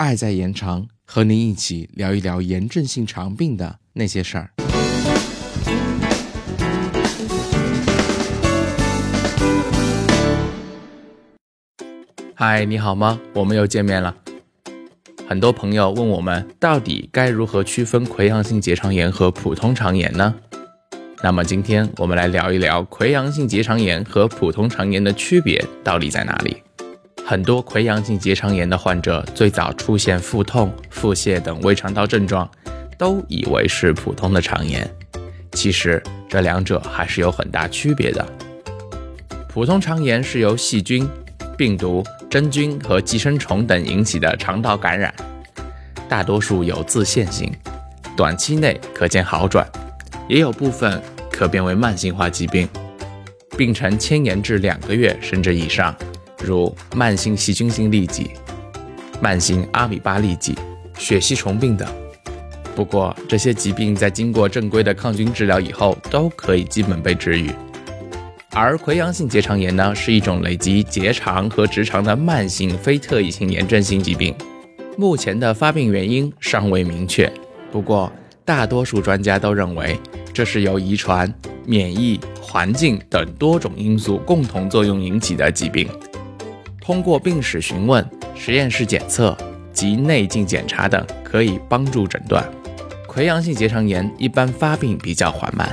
爱在延长，和您一起聊一聊炎症性肠病的那些事儿。嗨，你好吗？我们又见面了。很多朋友问我们，到底该如何区分溃疡性结肠炎和普通肠炎呢？那么今天我们来聊一聊溃疡性结肠炎和普通肠炎的区别到底在哪里。很多溃疡性结肠炎的患者最早出现腹痛、腹泻等胃肠道症状，都以为是普通的肠炎，其实这两者还是有很大区别的。普通肠炎是由细菌、病毒。真菌和寄生虫等引起的肠道感染，大多数有自限性，短期内可见好转，也有部分可变为慢性化疾病，病程牵延至两个月甚至以上，如慢性细菌性痢疾、慢性阿米巴痢疾、血吸虫病等。不过，这些疾病在经过正规的抗菌治疗以后，都可以基本被治愈。而溃疡性结肠炎呢，是一种累及结肠和直肠的慢性非特异性炎症性疾病。目前的发病原因尚未明确，不过大多数专家都认为这是由遗传、免疫、环境等多种因素共同作用引起的疾病。通过病史询问、实验室检测及内镜检查等，可以帮助诊断。溃疡性结肠炎一般发病比较缓慢，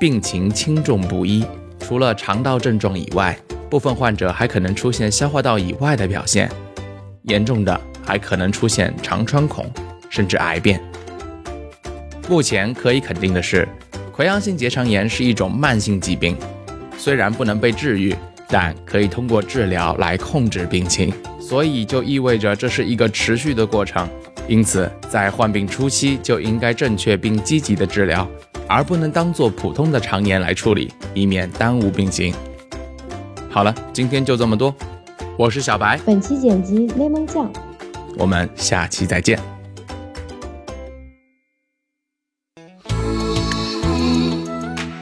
病情轻重不一。除了肠道症状以外，部分患者还可能出现消化道以外的表现，严重的还可能出现肠穿孔，甚至癌变。目前可以肯定的是，溃疡性结肠炎是一种慢性疾病，虽然不能被治愈，但可以通过治疗来控制病情，所以就意味着这是一个持续的过程。因此，在患病初期就应该正确并积极的治疗。而不能当做普通的肠炎来处理，以免耽误病情。好了，今天就这么多。我是小白，本期剪辑 lemon 酱，我们下期再见。